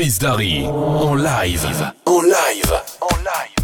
Chris Darry en live. En live. En live.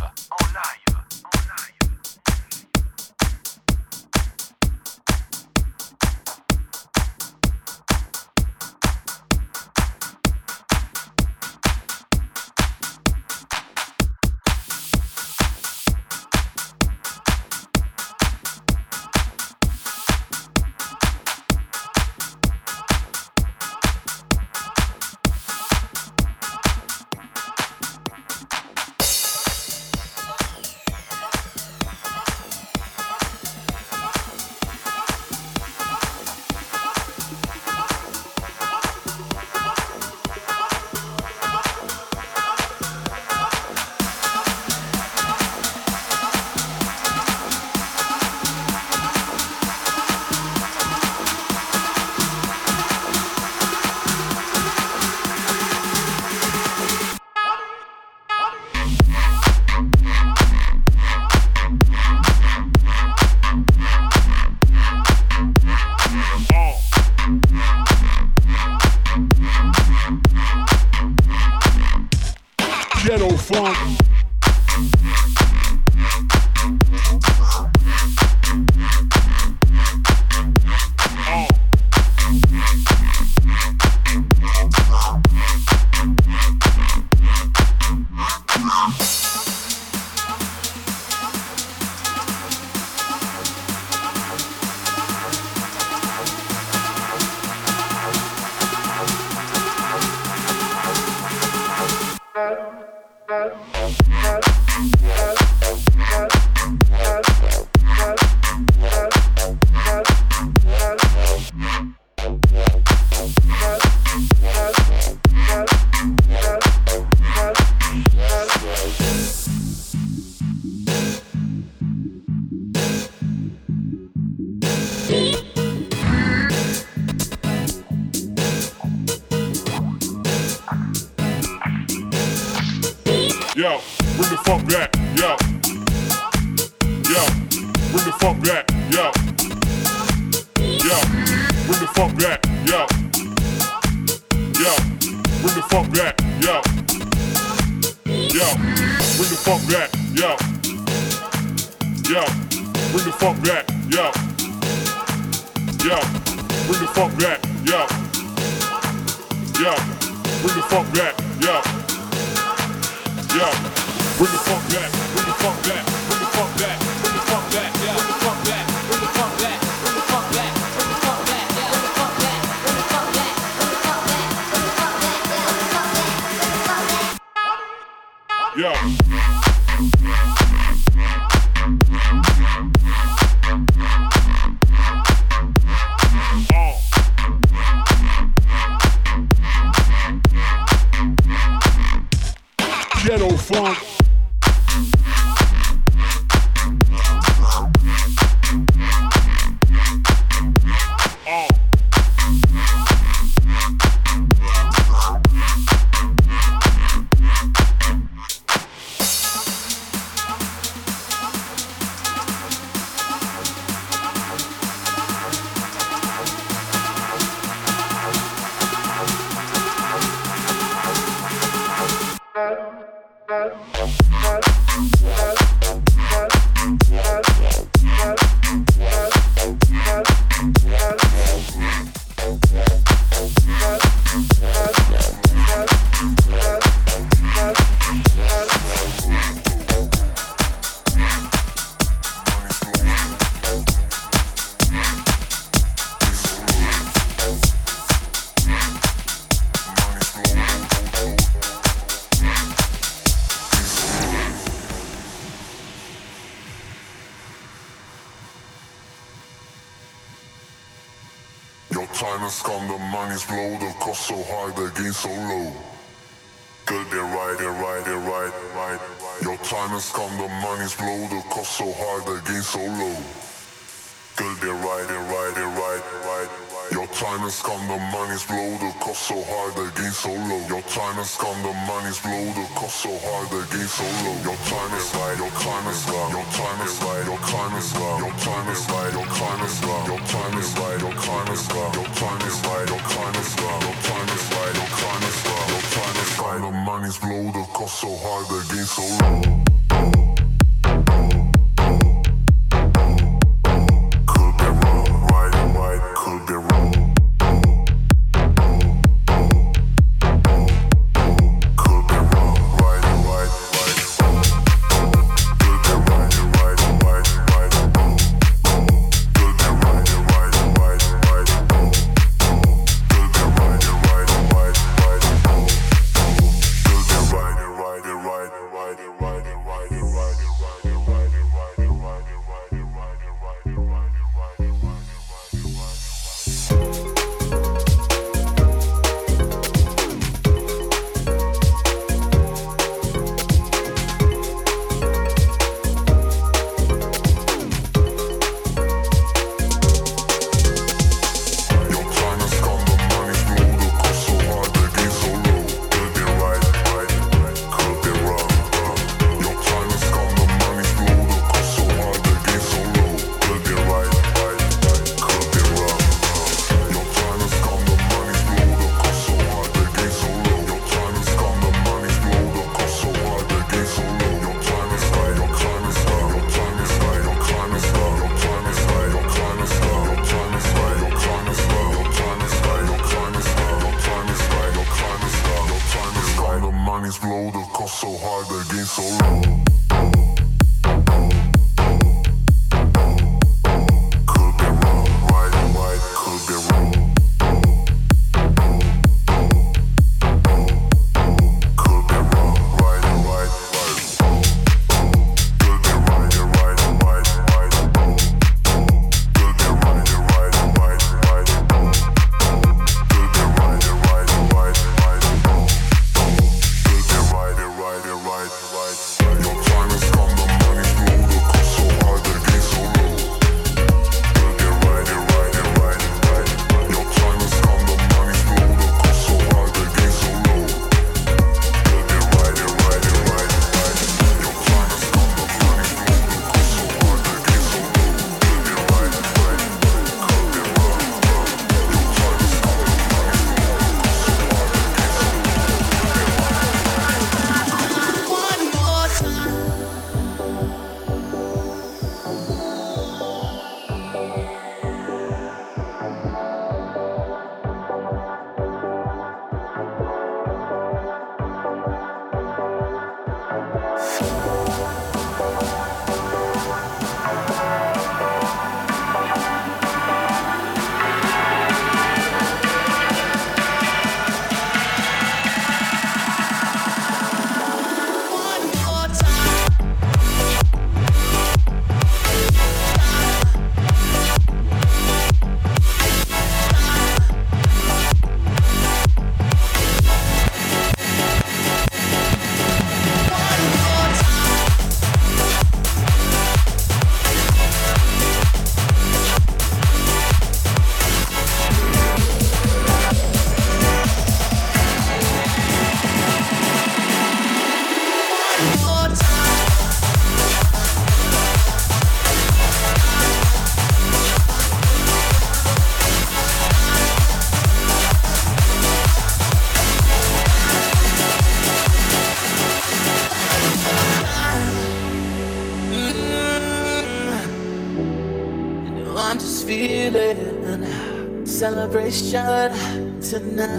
Celebration tonight.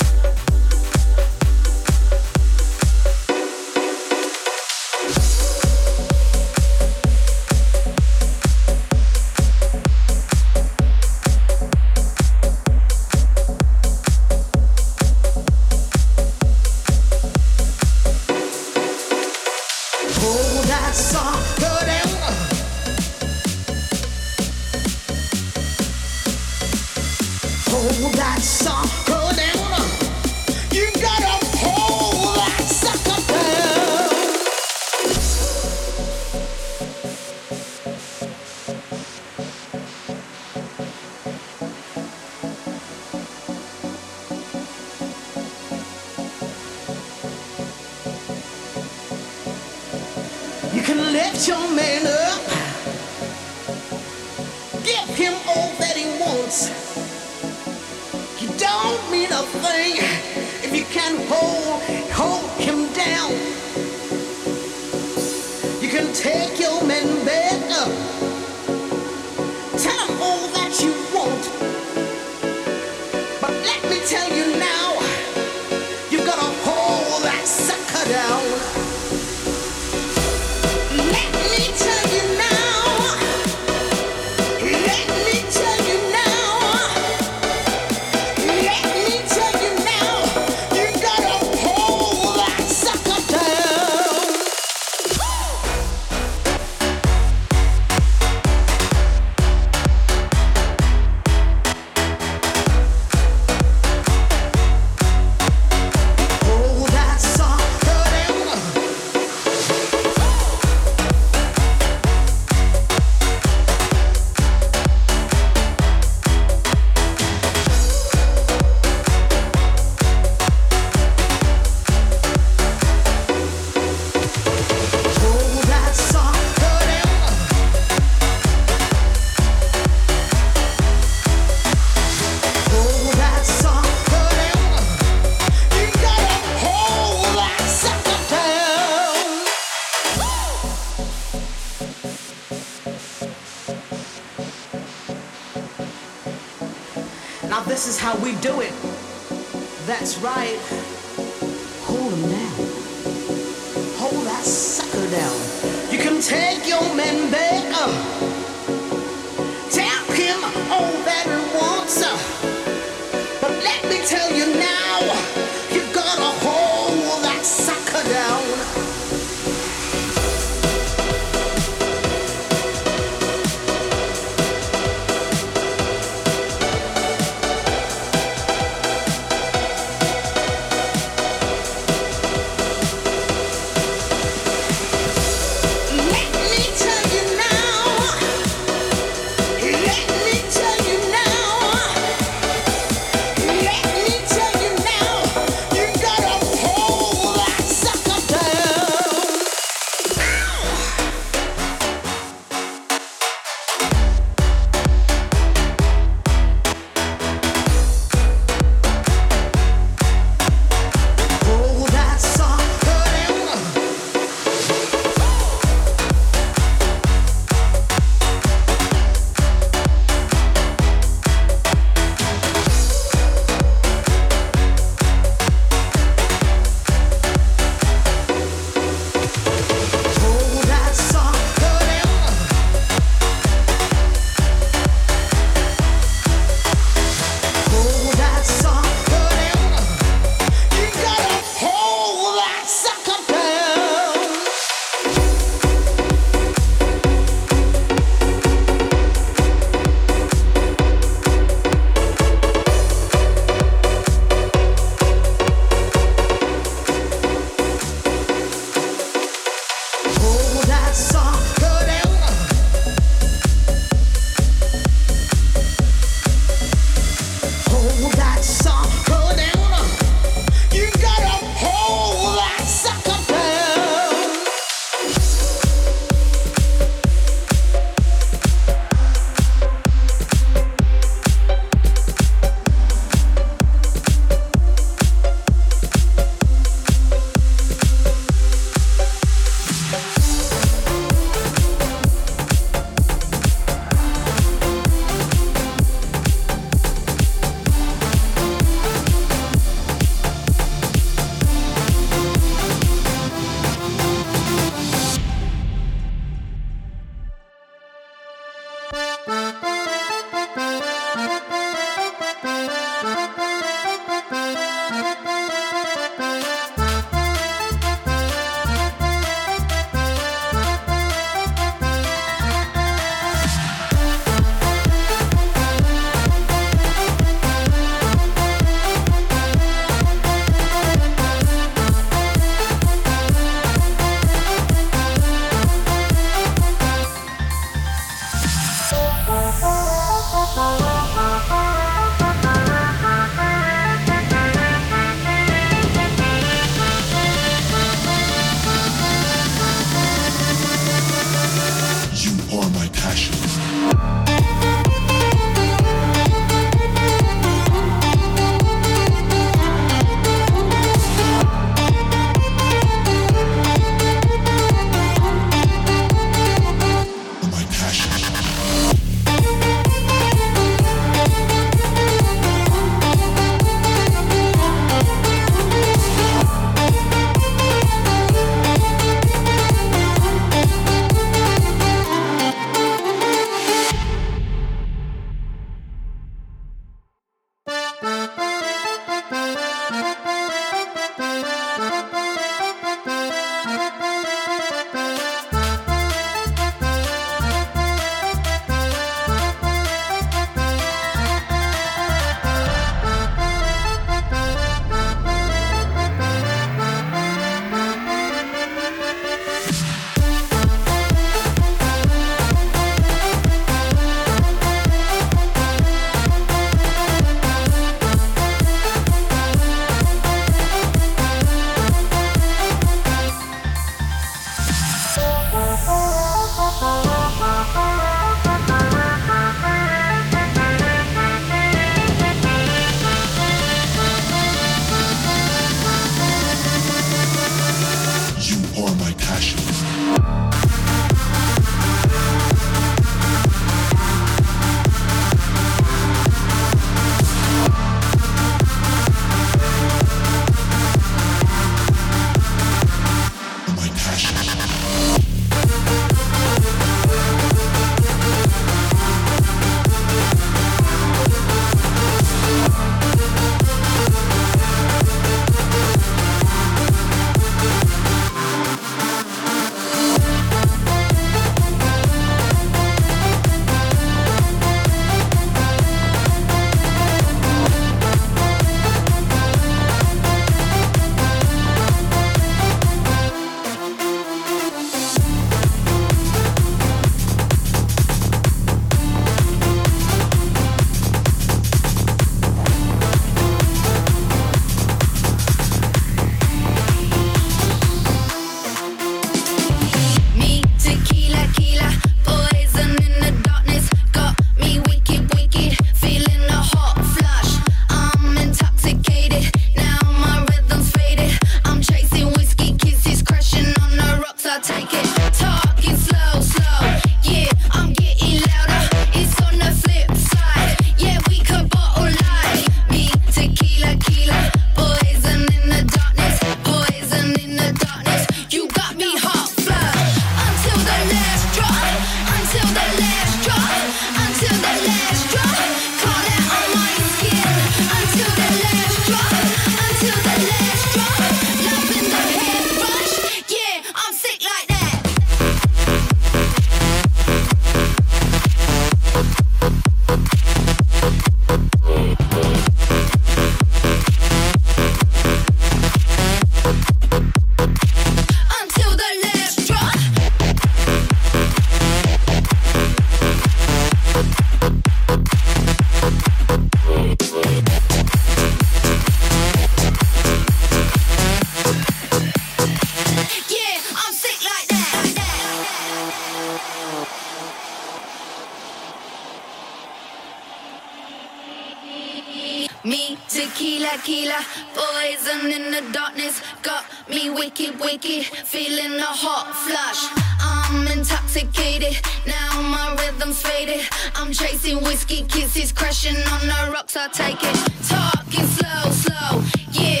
blazing in the darkness. Got me wicked, wicked, feeling a hot flush. I'm intoxicated, now my rhythm's faded. I'm chasing whiskey kisses, crashing on the rocks, I take it. Talking slow, slow, yeah.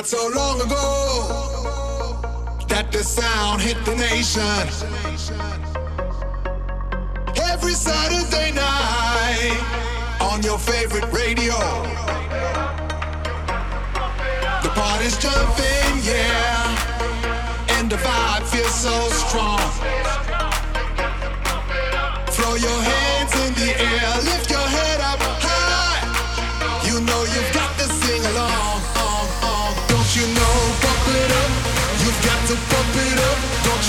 Not so long ago that the sound hit the nation. Every Saturday night on your favorite radio. The party's jumping, yeah, and the vibe feels so strong.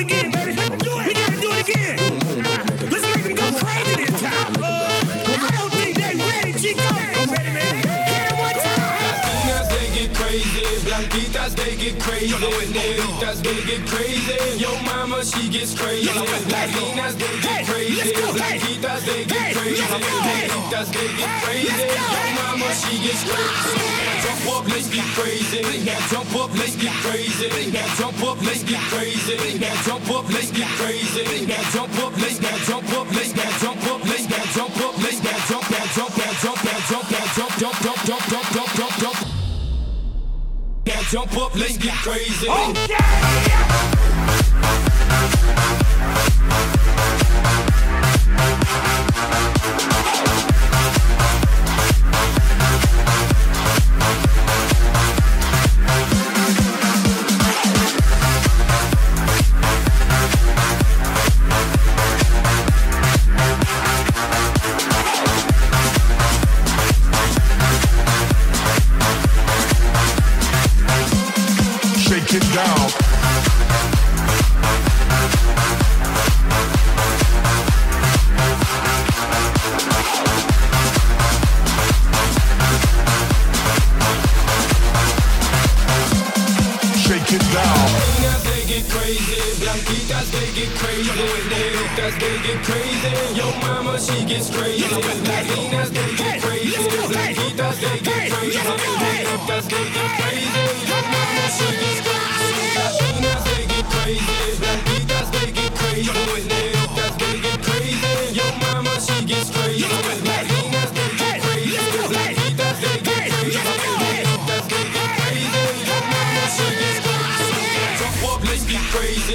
It again, baby. Let's do it. We gotta do it again. Let's make them go crazy this time. Uh, I don't think they ready, Chico. Ready, man. Hit one time. Latinas, they get crazy. Blanquitas, they get crazy. Negritas, they get crazy. Yo mama, she gets crazy. Latinas, they get crazy. Blanquitas, they get crazy. Negritas, they get crazy. Yo mama, she gets crazy. Up, let's get crazy. Now jump up, let's get crazy. Now jump up, let's get crazy. Now jump up, let's get crazy. Now jump up, let's now jump up, let's now jump up, let's now jump up, let's now jump, now jump, now jump, now jump, now jump, jump, jump, jump, jump, jump, jump, jump. Now jump up, let's get crazy. Oh, okay.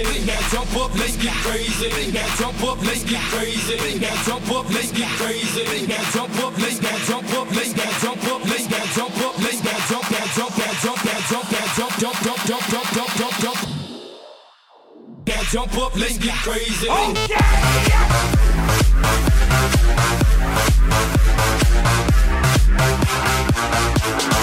crazy. Now jump up, let's get crazy. Now jump up, let's get crazy. Now jump up, let's get crazy. Now jump up, let's now jump up, let's now jump up, let's now jump up, let's now jump, now jump, now jump, now jump, now jump, jump, jump, jump, jump, jump, jump, jump. Now jump up, let's get crazy. Oh oh yeah.